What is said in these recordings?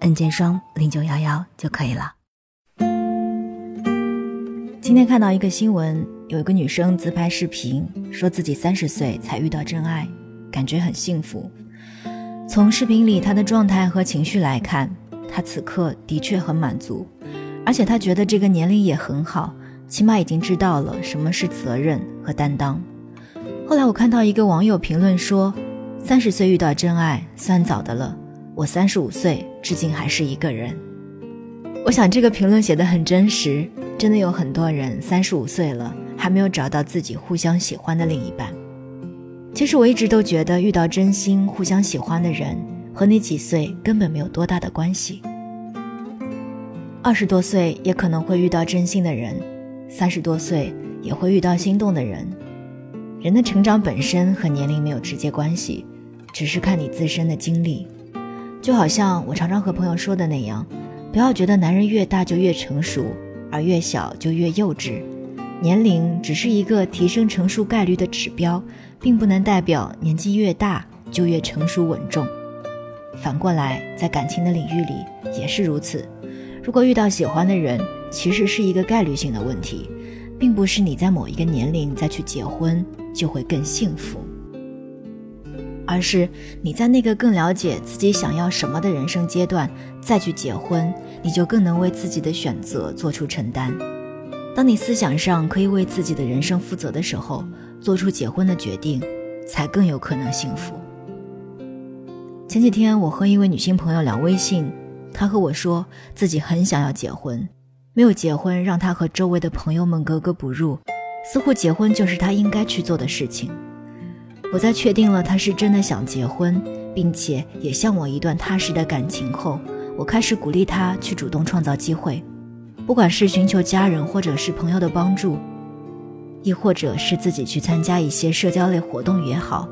N 键双零九幺幺就可以了。今天看到一个新闻，有一个女生自拍视频，说自己三十岁才遇到真爱，感觉很幸福。从视频里她的状态和情绪来看，她此刻的确很满足，而且她觉得这个年龄也很好，起码已经知道了什么是责任和担当。后来我看到一个网友评论说：“三十岁遇到真爱算早的了。”我三十五岁，至今还是一个人。我想这个评论写的很真实，真的有很多人三十五岁了还没有找到自己互相喜欢的另一半。其实我一直都觉得，遇到真心互相喜欢的人和你几岁根本没有多大的关系。二十多岁也可能会遇到真心的人，三十多岁也会遇到心动的人。人的成长本身和年龄没有直接关系，只是看你自身的经历。就好像我常常和朋友说的那样，不要觉得男人越大就越成熟，而越小就越幼稚。年龄只是一个提升成熟概率的指标，并不能代表年纪越大就越成熟稳重。反过来，在感情的领域里也是如此。如果遇到喜欢的人，其实是一个概率性的问题，并不是你在某一个年龄再去结婚就会更幸福。而是你在那个更了解自己想要什么的人生阶段再去结婚，你就更能为自己的选择做出承担。当你思想上可以为自己的人生负责的时候，做出结婚的决定，才更有可能幸福。前几天我和一位女性朋友聊微信，她和我说自己很想要结婚，没有结婚让她和周围的朋友们格格不入，似乎结婚就是她应该去做的事情。我在确定了他是真的想结婚，并且也向往一段踏实的感情后，我开始鼓励他去主动创造机会，不管是寻求家人或者是朋友的帮助，亦或者是自己去参加一些社交类活动也好，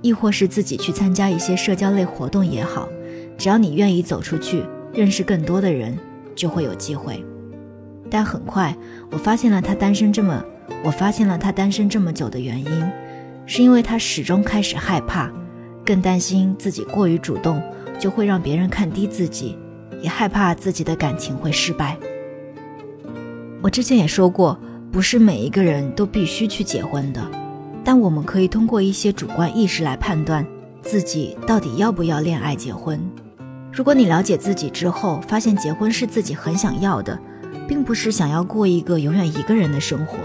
亦或是自己去参加一些社交类活动也好，只要你愿意走出去，认识更多的人，就会有机会。但很快，我发现了他单身这么，我发现了他单身这么久的原因。是因为他始终开始害怕，更担心自己过于主动就会让别人看低自己，也害怕自己的感情会失败。我之前也说过，不是每一个人都必须去结婚的，但我们可以通过一些主观意识来判断自己到底要不要恋爱结婚。如果你了解自己之后，发现结婚是自己很想要的，并不是想要过一个永远一个人的生活，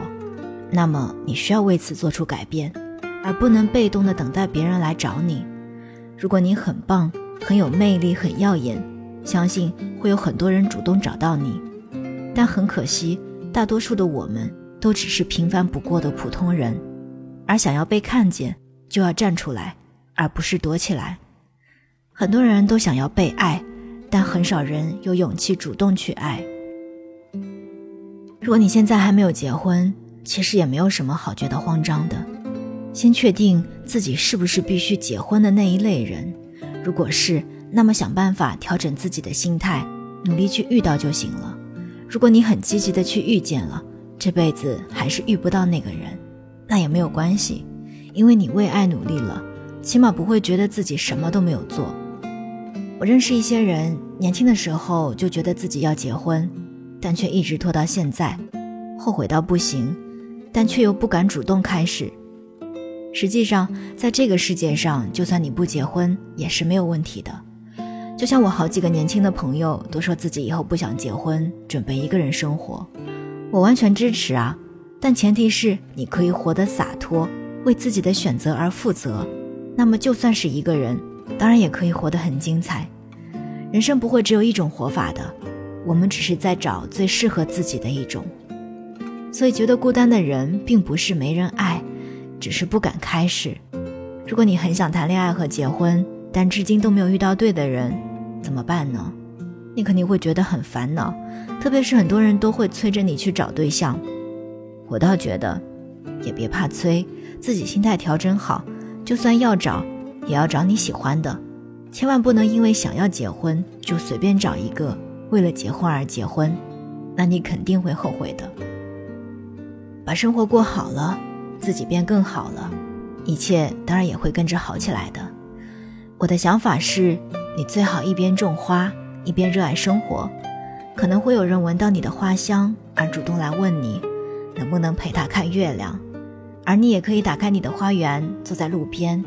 那么你需要为此做出改变。而不能被动的等待别人来找你。如果你很棒、很有魅力、很耀眼，相信会有很多人主动找到你。但很可惜，大多数的我们都只是平凡不过的普通人，而想要被看见，就要站出来，而不是躲起来。很多人都想要被爱，但很少人有勇气主动去爱。如果你现在还没有结婚，其实也没有什么好觉得慌张的。先确定自己是不是必须结婚的那一类人，如果是，那么想办法调整自己的心态，努力去遇到就行了。如果你很积极的去遇见了，这辈子还是遇不到那个人，那也没有关系，因为你为爱努力了，起码不会觉得自己什么都没有做。我认识一些人，年轻的时候就觉得自己要结婚，但却一直拖到现在，后悔到不行，但却又不敢主动开始。实际上，在这个世界上，就算你不结婚也是没有问题的。就像我好几个年轻的朋友都说自己以后不想结婚，准备一个人生活，我完全支持啊。但前提是你可以活得洒脱，为自己的选择而负责。那么就算是一个人，当然也可以活得很精彩。人生不会只有一种活法的，我们只是在找最适合自己的一种。所以，觉得孤单的人，并不是没人爱。只是不敢开始。如果你很想谈恋爱和结婚，但至今都没有遇到对的人，怎么办呢？你肯定会觉得很烦恼，特别是很多人都会催着你去找对象。我倒觉得，也别怕催，自己心态调整好，就算要找，也要找你喜欢的，千万不能因为想要结婚就随便找一个，为了结婚而结婚，那你肯定会后悔的。把生活过好了，自己变更好了，一切当然也会跟着好起来的。我的想法是，你最好一边种花。一边热爱生活，可能会有人闻到你的花香而主动来问你，能不能陪他看月亮。而你也可以打开你的花园，坐在路边，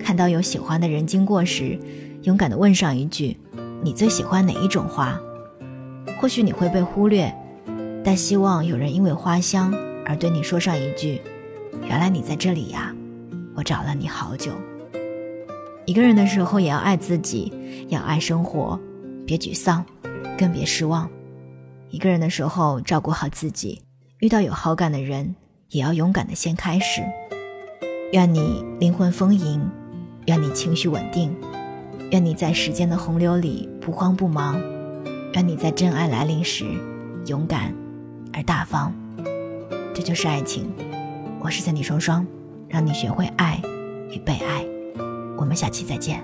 看到有喜欢的人经过时，勇敢地问上一句：“你最喜欢哪一种花？”或许你会被忽略，但希望有人因为花香而对你说上一句：“原来你在这里呀，我找了你好久。”一个人的时候也要爱自己，要爱生活。别沮丧，更别失望。一个人的时候，照顾好自己。遇到有好感的人，也要勇敢的先开始。愿你灵魂丰盈，愿你情绪稳定，愿你在时间的洪流里不慌不忙，愿你在真爱来临时勇敢而大方。这就是爱情。我是三弟双双，让你学会爱与被爱。我们下期再见。